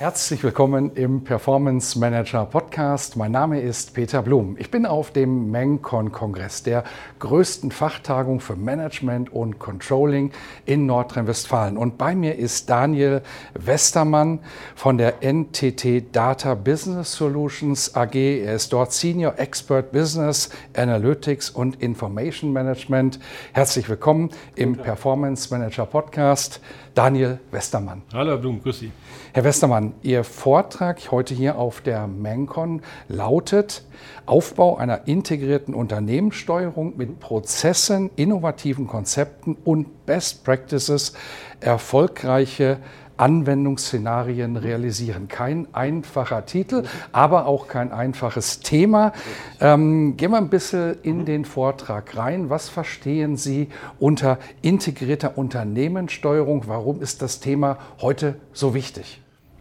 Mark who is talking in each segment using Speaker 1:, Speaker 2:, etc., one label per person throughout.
Speaker 1: Herzlich willkommen im Performance Manager Podcast. Mein Name ist Peter Blum. Ich bin auf dem MENCON-Kongress, der größten Fachtagung für Management und Controlling in Nordrhein-Westfalen. Und bei mir ist Daniel Westermann von der NTT Data Business Solutions AG. Er ist dort Senior Expert Business Analytics und Information Management. Herzlich willkommen im Performance Manager Podcast. Daniel Westermann.
Speaker 2: Hallo Herr Blum, grüß Sie.
Speaker 1: Herr Westermann, Ihr Vortrag heute hier auf der MENCON lautet Aufbau einer integrierten Unternehmenssteuerung mit Prozessen, innovativen Konzepten und Best Practices, erfolgreiche Anwendungsszenarien realisieren. Kein einfacher Titel, aber auch kein einfaches Thema. Ähm, gehen wir ein bisschen in den Vortrag rein. Was verstehen Sie unter integrierter Unternehmenssteuerung? Warum ist das Thema heute so wichtig?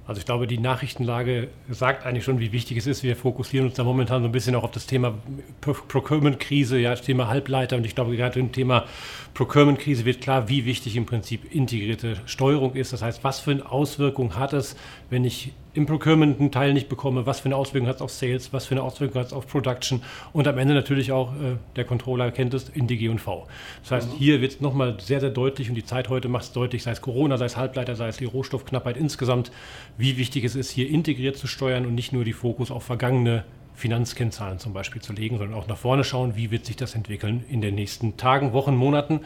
Speaker 2: Also ich glaube, die Nachrichtenlage sagt eigentlich schon, wie wichtig es ist. Wir fokussieren uns da momentan so ein bisschen auch auf das Thema Procurement-Krise, ja, das Thema Halbleiter. Und ich glaube, gerade im Thema Procurement-Krise wird klar, wie wichtig im Prinzip integrierte Steuerung ist. Das heißt, was für eine Auswirkung hat es, wenn ich im Procurement einen Teil nicht bekomme, was für eine Auswirkung hat es auf Sales, was für eine Auswirkung hat es auf Production und am Ende natürlich auch, äh, der Controller kennt es, in die G&V. Das heißt, mhm. hier wird es nochmal sehr, sehr deutlich und die Zeit heute macht es deutlich, sei es Corona, sei es Halbleiter, sei es die Rohstoffknappheit insgesamt, wie wichtig es ist, hier integriert zu steuern und nicht nur die Fokus auf vergangene Finanzkennzahlen zum Beispiel zu legen, sondern auch nach vorne schauen, wie wird sich das entwickeln in den nächsten Tagen, Wochen, Monaten.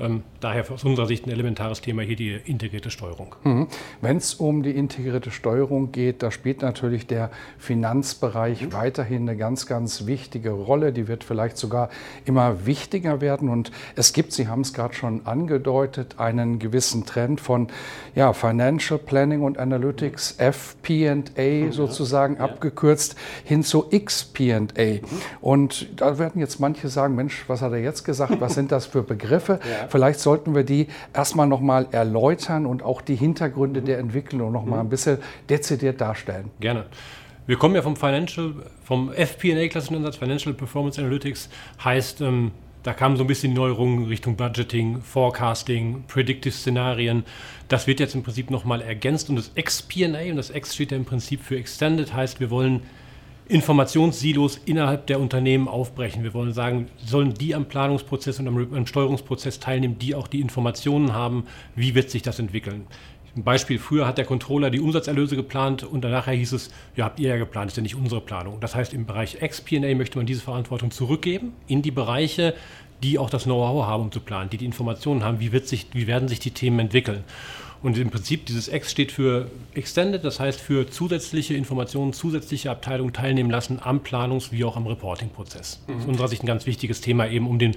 Speaker 2: Ähm, daher aus unserer Sicht ein elementares Thema hier die integrierte Steuerung.
Speaker 1: Mhm. Wenn es um die integrierte Steuerung geht, da spielt natürlich der Finanzbereich mhm. weiterhin eine ganz, ganz wichtige Rolle. Die wird vielleicht sogar immer wichtiger werden. Und es gibt, Sie haben es gerade schon angedeutet, einen gewissen Trend von ja, Financial Planning und Analytics, FP&A mhm. sozusagen ja. abgekürzt, hin zu XP&A. Mhm. Und da werden jetzt manche sagen, Mensch, was hat er jetzt gesagt? Was sind das für Begriffe? Ja. Vielleicht sollten wir die erstmal nochmal erläutern und auch die Hintergründe der Entwicklung nochmal ein bisschen dezidiert darstellen.
Speaker 2: Gerne. Wir kommen ja vom Financial, vom FP&A-Klassenansatz, Financial Performance Analytics, heißt, ähm, da kamen so ein bisschen Neuerungen Richtung Budgeting, Forecasting, Predictive Szenarien. Das wird jetzt im Prinzip nochmal ergänzt und das XP&A, und das X steht ja im Prinzip für Extended, heißt, wir wollen Informationssilos innerhalb der Unternehmen aufbrechen. Wir wollen sagen, sollen die am Planungsprozess und am, am, Steuerungsprozess teilnehmen, die auch die Informationen haben, wie wird sich das entwickeln. Ein Beispiel, früher hat der Controller die Umsatzerlöse geplant und danach hieß es, ja, habt ihr ja geplant, ist ja nicht unsere Planung. Das heißt, im Bereich XP&A möchte man diese Verantwortung zurückgeben in die Bereiche, die auch das Know-how haben, um zu planen, die die Informationen haben, wie, wird sich, wie werden sich die Themen entwickeln. Und im Prinzip dieses X steht für Extended, das heißt für zusätzliche Informationen, zusätzliche Abteilungen teilnehmen lassen am Planungs- wie auch am Reporting-Prozess. Mhm. Aus unserer Sicht ein ganz wichtiges Thema eben, um den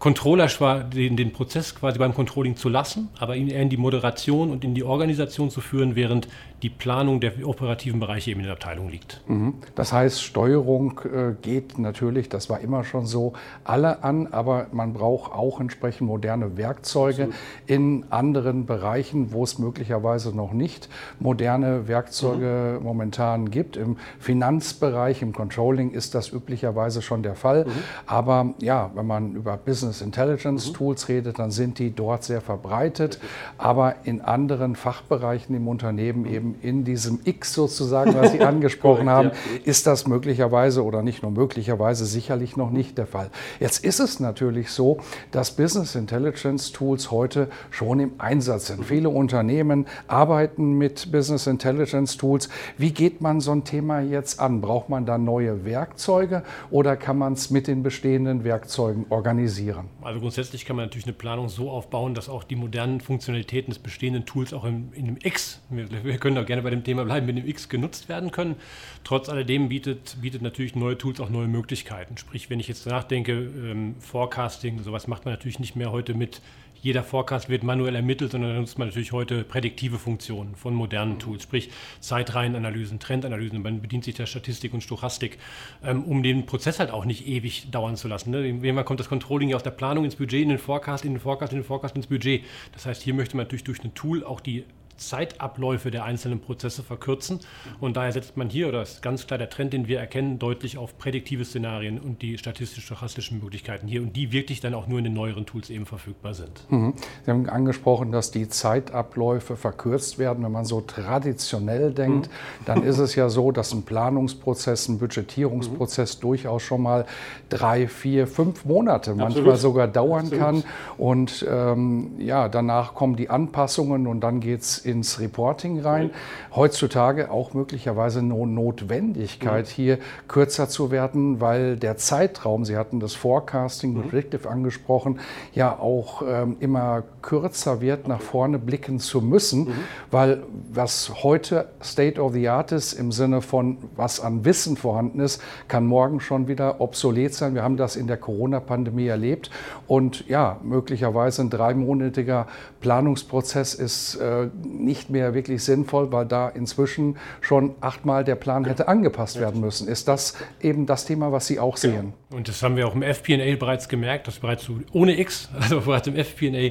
Speaker 2: Controller den, den Prozess quasi beim Controlling zu lassen, aber ihn eher in die Moderation und in die Organisation zu führen, während die Planung der operativen Bereiche eben in der Abteilung liegt.
Speaker 1: Mhm. Das heißt, Steuerung äh, geht natürlich, das war immer schon so, alle an, aber man braucht auch entsprechend moderne Werkzeuge Absolut. in anderen Bereichen, wo es möglicherweise noch nicht moderne Werkzeuge mhm. momentan gibt. Im Finanzbereich, im Controlling ist das üblicherweise schon der Fall. Mhm. Aber ja, wenn man über Business Business Intelligence mhm. Tools redet, dann sind die dort sehr verbreitet. Aber in anderen Fachbereichen im Unternehmen, mhm. eben in diesem X sozusagen, was Sie angesprochen haben, ist das möglicherweise oder nicht nur möglicherweise sicherlich noch nicht der Fall. Jetzt ist es natürlich so, dass Business Intelligence Tools heute schon im Einsatz sind. Mhm. Viele Unternehmen arbeiten mit Business Intelligence Tools. Wie geht man so ein Thema jetzt an? Braucht man da neue Werkzeuge oder kann man es mit den bestehenden Werkzeugen organisieren? Reagieren?
Speaker 2: Also grundsätzlich kann man natürlich eine Planung so aufbauen, dass auch die modernen Funktionalitäten des bestehenden Tools auch in, in dem X, wir, wir, können auch gerne bei dem Thema bleiben, mit dem X genutzt werden können. Trotz alledem bietet, bietet natürlich neue Tools auch neue Möglichkeiten. Sprich, wenn ich jetzt nachdenke, ähm, Forecasting, sowas macht man natürlich nicht mehr heute mit jeder Forecast wird manuell ermittelt, sondern da nutzt man natürlich heute prädiktive Funktionen von modernen Tools, sprich Zeitreihenanalysen, Trendanalysen. Man bedient sich der Statistik und Stochastik, ähm, um den Prozess halt auch nicht ewig dauern zu lassen. Ne? Irgendwann kommt das Controlling ja aus der Planung ins Budget, in den Forecast, in den Forecast, in den Forecast ins Budget. Das heißt, hier möchte man natürlich durch ein Tool auch die Zeitabläufe der einzelnen Prozesse verkürzen. Und daher setzt man hier, oder ist ganz klar der Trend, den wir erkennen, deutlich auf prädiktive Szenarien und die statistisch-stochastischen Möglichkeiten hier und die wirklich dann auch nur in den neueren Tools eben verfügbar sind.
Speaker 1: Mhm. Sie haben angesprochen, dass die Zeitabläufe verkürzt werden. Wenn man so traditionell denkt, mhm. dann ist es ja so, dass ein Planungsprozess, ein Budgetierungsprozess mhm. durchaus schon mal drei, vier, fünf Monate Absolut. manchmal sogar dauern Absolut. kann. Und ähm, ja, danach kommen die Anpassungen und dann geht es ins Reporting rein. Heutzutage auch möglicherweise eine Notwendigkeit, mhm. hier kürzer zu werden, weil der Zeitraum, Sie hatten das Forecasting, mhm. Predictive angesprochen, ja auch ähm, immer kürzer wird, nach vorne blicken zu müssen, mhm. weil was heute State of the Art ist, im Sinne von was an Wissen vorhanden ist, kann morgen schon wieder obsolet sein. Wir haben das in der Corona-Pandemie erlebt und ja, möglicherweise ein dreimonatiger Planungsprozess ist äh, nicht mehr wirklich sinnvoll, weil da inzwischen schon achtmal der Plan hätte angepasst werden müssen. Ist das eben das Thema, was Sie auch genau. sehen?
Speaker 2: Und das haben wir auch im FP&A bereits gemerkt, dass bereits ohne X, also bereits im FP&A,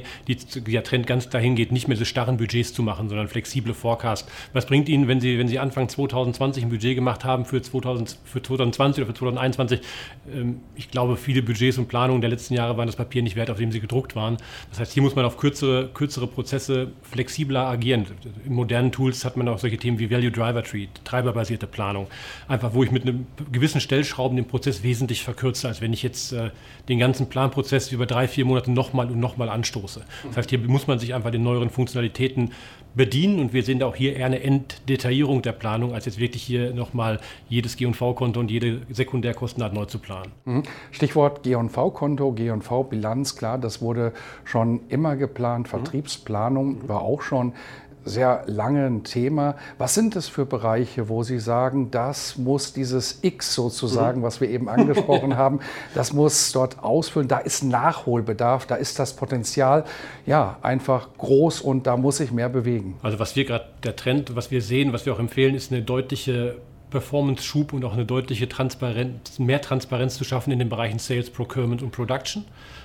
Speaker 2: der Trend ganz dahin geht, nicht mehr so starren Budgets zu machen, sondern flexible Forecast. Was bringt Ihnen, wenn Sie, wenn Sie Anfang 2020 ein Budget gemacht haben für, 2000, für 2020 oder für 2021? Ähm, ich glaube, viele Budgets und Planungen der letzten Jahre waren das Papier nicht wert, auf dem sie gedruckt waren. Das heißt, hier muss man auf kürzere, kürzere Prozesse flexibler agieren. In modernen Tools hat man auch solche Themen wie Value Driver Tree, treiberbasierte Planung. Einfach, wo ich mit einem gewissen Stellschrauben den Prozess wesentlich verkürze, als wenn ich jetzt äh, den ganzen Planprozess über drei, vier Monate nochmal und nochmal anstoße. Das heißt, hier muss man sich einfach den neueren Funktionalitäten bedienen und wir sehen da auch hier eher eine Enddetaillierung der Planung, als jetzt wirklich hier nochmal jedes G&V-Konto und jede Sekundärkostenart neu zu planen.
Speaker 1: Mhm. Stichwort G&V-Konto, G&V-Bilanz, klar, das wurde schon immer geplant, mhm. Vertriebsplanung war auch schon sehr lange ein Thema. Was sind es für Bereiche, wo Sie sagen, das muss dieses X sozusagen, mhm. was wir eben angesprochen haben, das muss dort ausfüllen, da ist Nachholbedarf, da ist das Potenzial ja einfach groß und da muss sich mehr bewegen.
Speaker 2: Also was wir gerade, der Trend, was wir sehen, was wir auch empfehlen, ist eine deutliche Performance-Schub und auch eine deutliche Transparenz, mehr Transparenz zu schaffen in den Bereichen Sales, Procurement und Production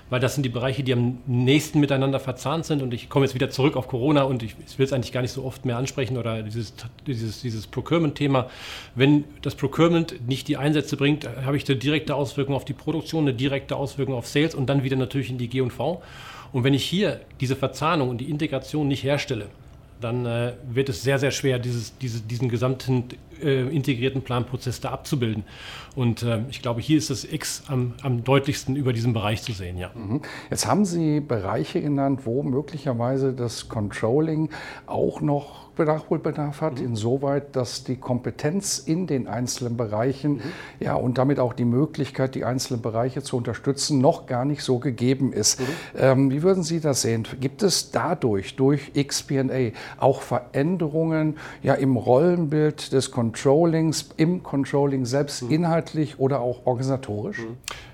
Speaker 2: weil das sind die Bereiche, die am nächsten miteinander verzahnt sind. Und ich komme jetzt wieder zurück auf Corona und ich, ich will es eigentlich gar nicht so oft mehr ansprechen oder dieses, dieses, dieses Procurement-Thema. Wenn das Procurement nicht die Einsätze bringt, habe ich eine direkte Auswirkung auf die Produktion, eine direkte Auswirkung auf Sales und dann wieder natürlich in die G&V. Und wenn ich hier diese Verzahnung und die Integration nicht herstelle, dann äh, wird es sehr, sehr schwer, dieses, diese, diesen gesamten äh, integrierten Planprozess da abzubilden. Und äh, ich glaube, hier ist das X am, am, deutlichsten über diesen Bereich zu sehen. Ja.
Speaker 1: Mhm. Jetzt haben Sie Bereiche genannt, wo möglicherweise das Controlling auch noch Nachholbedarf hat, mhm. insoweit, dass die Kompetenz in den einzelnen Bereichen mhm. ja, und damit auch die Möglichkeit, die einzelnen Bereiche zu unterstützen, noch gar nicht so gegeben ist. Mhm. Ähm, wie würden Sie das sehen? Gibt es dadurch, durch XPA, auch Veränderungen ja, im Rollenbild des Controllings, im Controlling selbst, mhm. inhaltlich oder auch organisatorisch?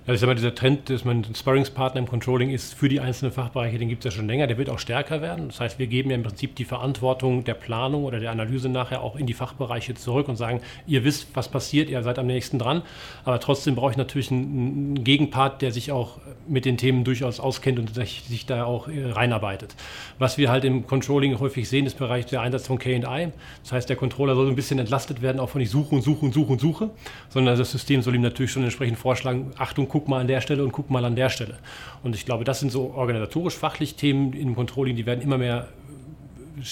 Speaker 2: Ja, ich sag mal, dieser Trend, dass man ein Sparringspartner im Controlling ist für die einzelnen Fachbereiche, den gibt es ja schon länger, der wird auch stärker werden. Das heißt, wir geben ja im Prinzip die Verantwortung der Planung oder der Analyse nachher auch in die Fachbereiche zurück und sagen, ihr wisst, was passiert, ihr seid am nächsten dran. Aber trotzdem brauche ich natürlich einen Gegenpart, der sich auch mit den Themen durchaus auskennt und sich, da auch äh, reinarbeitet. Was wir halt im Controlling häufig sehen, ist Bereich der Einsatz von KI. Das heißt, der Controller soll ein bisschen entlastet werden, auch von ich suche und suche und suche und suche, sondern das System soll ihm natürlich schon entsprechend vorschlagen, Achtung, guck mal an der Stelle und guck mal an der Stelle. Und ich glaube, das sind so organisatorisch-fachlich Themen im Controlling, die werden immer mehr,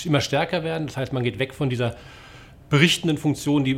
Speaker 2: immer stärker werden. Das heißt, man geht weg von dieser berichtenden Funktion, die,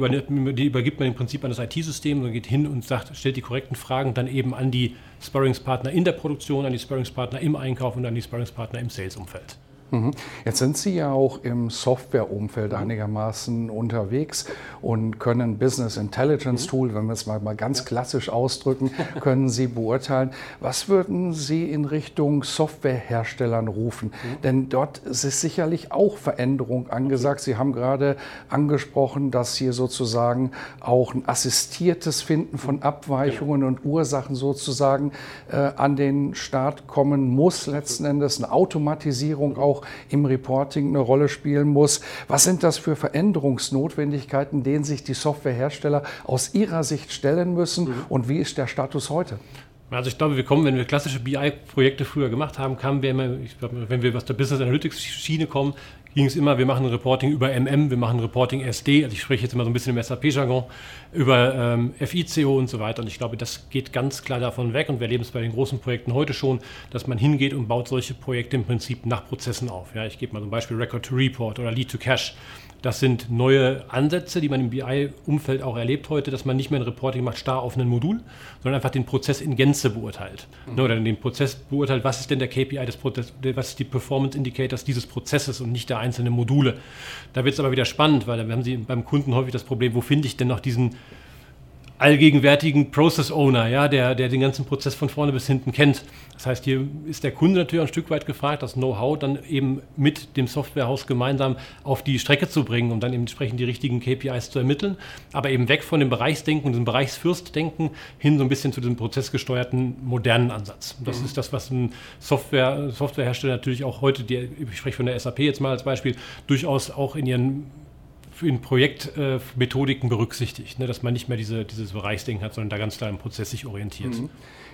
Speaker 2: die übergibt man im Prinzip an das IT-System und geht hin und sagt, stellt die korrekten Fragen dann eben an die Sparringspartner in der Produktion, an die Sparringspartner im Einkauf und an die Sparringspartner im Sales-Umfeld.
Speaker 1: Mhm. Jetzt sind Sie ja auch im Softwareumfeld einigermaßen unterwegs und können Business Intelligence Tool, wenn wir es mal, mal ganz klassisch ausdrücken, können Sie beurteilen. Was würden Sie in Richtung Softwareherstellern rufen? Denn dort ist sicherlich auch Veränderung angesagt. Sie haben gerade angesprochen, dass hier sozusagen auch ein assistiertes Finden von Abweichungen und Ursachen sozusagen äh, an den Start kommen muss, letzten Endes eine Automatisierung auch im Reporting eine Rolle spielen muss. Was sind das für Veränderungsnotwendigkeiten, denen sich die Softwarehersteller aus ihrer Sicht stellen müssen mhm. und wie ist der Status heute?
Speaker 2: Also ich glaube, wir kommen, wenn wir klassische BI-Projekte früher gemacht haben, kamen wir immer, glaube, wenn wir aus der Business Analytics-Schiene kommen, ging es immer, wir machen Reporting über MM, wir machen Reporting SD, also ich spreche jetzt immer so ein bisschen im SAP-Jargon, über ähm, FICO und so weiter. Und ich glaube, das geht ganz klar davon weg und wir erleben es bei den großen Projekten heute schon, dass man hingeht und baut solche Projekte im Prinzip nach Prozessen auf. Ja, ich gebe mal zum Beispiel Record to Report oder Lead to Cache. Das sind neue Ansätze, die man im BI-Umfeld auch erlebt heute, dass man nicht mehr ein Reporting macht starr auf ein Modul, sondern einfach den Prozess in Gänze beurteilt. Mhm. Oder den Prozess beurteilt, was ist denn der KPI des Prozesses, was ist die Performance Indicators dieses Prozesses und nicht der einzelnen Module. Da wird es aber wieder spannend, weil wir haben Sie beim Kunden häufig das Problem, wo finde ich denn noch diesen allgegenwärtigen Process Owner, ja, der, der den ganzen Prozess von vorne bis hinten kennt. Das heißt, hier ist der Kunde natürlich ein Stück weit gefragt, das Know-how dann eben mit dem Softwarehaus gemeinsam auf die Strecke zu bringen, um dann entsprechend die richtigen KPIs zu ermitteln, aber eben weg von dem Bereichsdenken, diesem Bereichsfürstdenken hin so ein bisschen zu diesem prozessgesteuerten modernen Ansatz. Das mhm. ist das, was ein Software, Softwarehersteller natürlich auch heute, die, ich spreche von der SAP jetzt mal als Beispiel, durchaus auch in ihren in Projektmethodiken berücksichtigt, ne, dass man nicht mehr diese, dieses Bereichsdenken hat, sondern da ganz klar im Prozess sich orientiert. Mhm.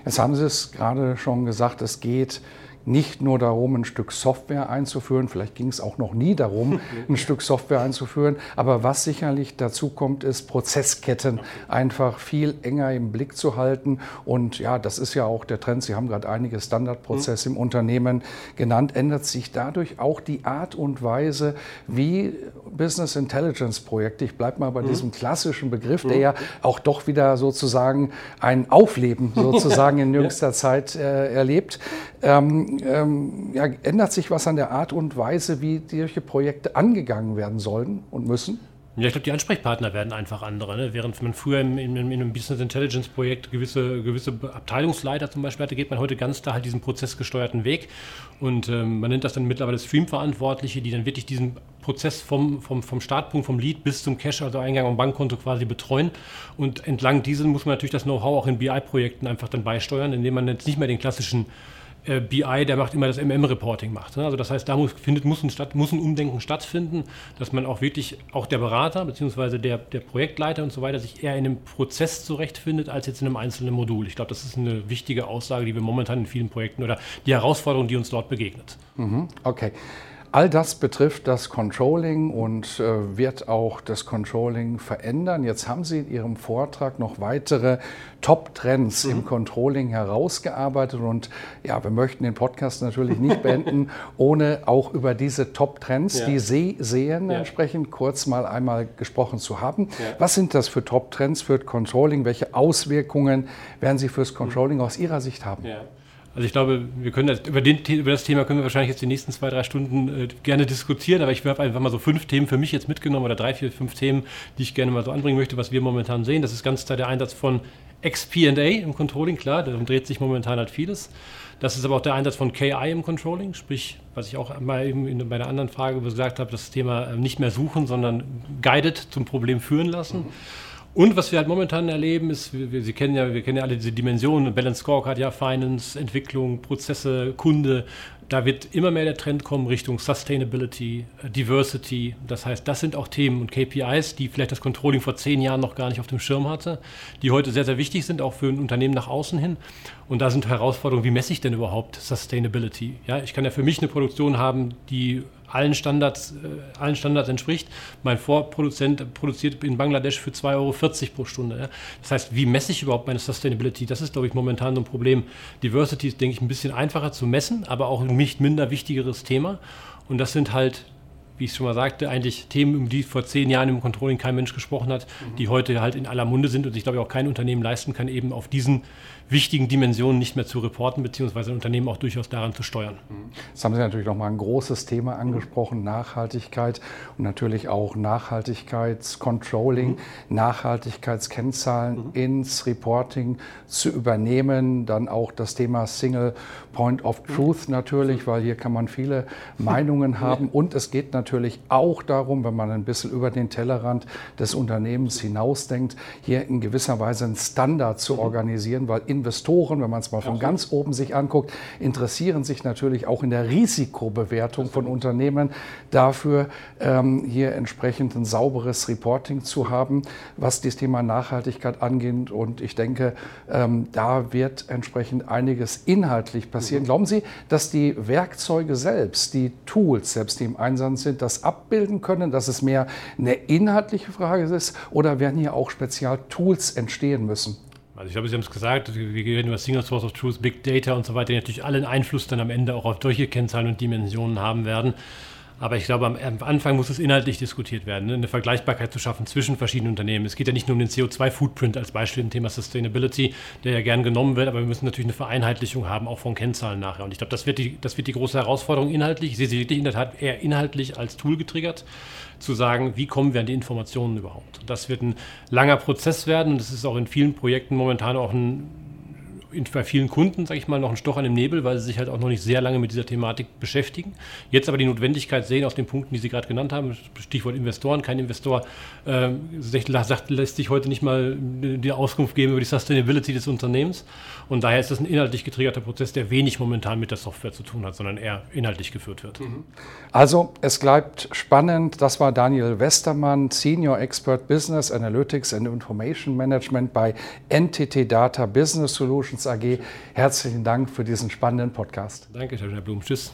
Speaker 1: Jetzt haben Sie es gerade schon gesagt, es geht nicht nur darum, ein Stück Software einzuführen, vielleicht ging es auch noch nie darum, ein Stück Software einzuführen, aber was sicherlich dazu kommt, ist Prozessketten einfach viel enger im Blick zu halten. Und ja, das ist ja auch der Trend, Sie haben gerade einige Standardprozesse im Unternehmen genannt, ändert sich dadurch auch die Art und Weise, wie Business Intelligence Projekte, ich bleibe mal bei mhm. diesem klassischen Begriff, der ja auch doch wieder sozusagen ein Aufleben sozusagen in jüngster Zeit äh, erlebt, ähm, ähm, ja, ändert sich was an der Art und Weise, wie solche Projekte angegangen werden sollen und müssen?
Speaker 2: Ja, ich glaube, die Ansprechpartner werden einfach andere. Ne? Während man früher in, in, in einem Business Intelligence Projekt gewisse, gewisse Abteilungsleiter zum Beispiel hatte, geht man heute ganz klar halt diesen prozessgesteuerten Weg. Und ähm, man nennt das dann mittlerweile Stream-Verantwortliche, die dann wirklich diesen Prozess vom, vom, vom Startpunkt, vom Lead bis zum Cash, also Eingang am Bankkonto quasi betreuen. Und entlang diesen muss man natürlich das Know-how auch in BI-Projekten einfach dann beisteuern, indem man jetzt nicht mehr den klassischen äh, BI, der macht immer das MM-Reporting macht. Ne? Also das heißt, da muss, findet, muss, ein statt, muss ein Umdenken stattfinden, dass man auch wirklich, auch der Berater bzw. Der, der Projektleiter und so weiter sich eher in einem Prozess zurechtfindet, als jetzt in einem einzelnen Modul. Ich glaube, das ist eine wichtige Aussage, die wir momentan in vielen Projekten oder die Herausforderung, die uns dort begegnet.
Speaker 1: Mhm. Okay. All das betrifft das Controlling und äh, wird auch das Controlling verändern. Jetzt haben Sie in Ihrem Vortrag noch weitere Top-Trends mhm. im Controlling herausgearbeitet und ja, wir möchten den Podcast natürlich nicht beenden, ohne auch über diese Top-Trends, ja. die Sie sehen, ja. entsprechend kurz mal einmal gesprochen zu haben. Ja. Was sind das für Top-Trends für Controlling? Welche Auswirkungen werden Sie fürs Controlling aus Ihrer Sicht haben?
Speaker 2: Also ich glaube, wir können das, über, den, über das Thema können wir wahrscheinlich jetzt die nächsten zwei, drei Stunden äh, gerne diskutieren, aber ich habe einfach mal so fünf Themen für mich jetzt mitgenommen oder drei, vier, fünf Themen, die ich gerne mal so anbringen möchte, was wir momentan sehen. Das ist ganz klar der Einsatz von XP&A im Controlling, klar, darum dreht sich momentan halt vieles. Das ist aber auch der Einsatz von KI im Controlling, sprich, was ich auch mal eben in, bei der anderen Frage gesagt habe, das Thema äh, nicht mehr suchen, sondern guided zum Problem führen lassen. Mhm. Und was wir halt momentan erleben, ist, wir, Sie kennen ja, wir kennen ja alle diese Dimensionen, Balance Scorecard, ja, Finance, Entwicklung, Prozesse, Kunde. Da wird immer mehr der Trend kommen Richtung Sustainability, äh, Diversity. Das heißt, das sind auch Themen und KPIs, die vielleicht das Controlling vor zehn Jahren noch gar nicht auf dem Schirm hatte, die heute sehr, sehr wichtig sind, auch für ein Unternehmen nach außen hin. Und da sind Herausforderungen, wie messe ich denn überhaupt Sustainability? Ja, ich kann ja für mich eine Produktion haben, die allen Standards, äh, allen Standards entspricht. Mein Vorproduzent produziert in Bangladesch für 2,40 Euro pro Stunde. Ja. Das heißt, wie messe ich überhaupt meine Sustainability? Das ist, glaube ich, momentan so ein Problem. Diversity ist, denke ich, ein bisschen einfacher zu messen, aber auch ein nicht minder wichtigeres Thema. Und das sind halt wie ich schon mal sagte, eigentlich Themen, um die vor zehn Jahren im Controlling kein Mensch gesprochen hat, mhm. die heute halt in aller Munde sind und sich, glaube ich, auch kein Unternehmen leisten kann, eben auf diesen wichtigen Dimensionen nicht mehr zu reporten, beziehungsweise Unternehmen auch durchaus daran zu steuern.
Speaker 1: Das haben Sie natürlich nochmal ein großes Thema angesprochen, Nachhaltigkeit und natürlich auch Nachhaltigkeitscontrolling, mhm. Nachhaltigkeitskennzahlen mhm. ins Reporting zu übernehmen. Dann auch das Thema Single Point of Truth natürlich, weil hier kann man viele Meinungen haben. Und es geht natürlich auch darum, wenn man ein bisschen über den Tellerrand des Unternehmens hinausdenkt, hier in gewisser Weise einen Standard zu mhm. organisieren, weil Investoren, wenn man es mal von ganz oben sich anguckt, interessieren sich natürlich auch in der Risikobewertung von Unternehmen dafür, ähm, hier entsprechend ein sauberes Reporting zu haben, was das Thema Nachhaltigkeit angeht. Und ich denke, ähm, da wird entsprechend einiges inhaltlich passieren. Mhm. Glauben Sie, dass die Werkzeuge selbst, die Tools selbst, die im Einsatz sind, das abbilden können, dass es mehr eine inhaltliche Frage ist oder werden hier auch Spezialtools entstehen müssen?
Speaker 2: Also ich glaube, Sie haben es gesagt, wir reden über Single Source of Truth, Big Data und so weiter, die natürlich allen Einfluss dann am Ende auch auf solche Kennzahlen und Dimensionen haben werden. Aber ich glaube, am Anfang muss es inhaltlich diskutiert werden, ne? eine Vergleichbarkeit zu schaffen zwischen verschiedenen Unternehmen. Es geht ja nicht nur um den CO2-Footprint als Beispiel im Thema Sustainability, der ja gern genommen wird, aber wir müssen natürlich eine Vereinheitlichung haben, auch von Kennzahlen nachher. Und ich glaube, das wird, die, das wird die große Herausforderung inhaltlich. Ich sehe sie wirklich in der Tat eher inhaltlich als Tool getriggert, zu sagen, wie kommen wir an die Informationen überhaupt. Das wird ein langer Prozess werden und es ist auch in vielen Projekten momentan auch ein bei vielen Kunden, sage ich mal, noch ein Stoch an dem Nebel, weil sie sich halt auch noch nicht sehr lange mit dieser Thematik beschäftigen. Jetzt aber die Notwendigkeit sehen aus den Punkten, die Sie gerade genannt haben, Stichwort Investoren. Kein Investor äh, sagt, lässt sich heute nicht mal die Auskunft geben über die Sustainability des Unternehmens. Und daher ist das ein inhaltlich getriggerter Prozess, der wenig momentan mit der Software zu tun hat, sondern eher inhaltlich geführt wird. Mhm.
Speaker 1: Also es bleibt spannend. Das war Daniel Westermann, Senior Expert Business Analytics and Information Management bei NTT Data Business Solutions AG. Herzlichen Dank für diesen spannenden Podcast.
Speaker 2: Danke, Herr Blum. Tschüss.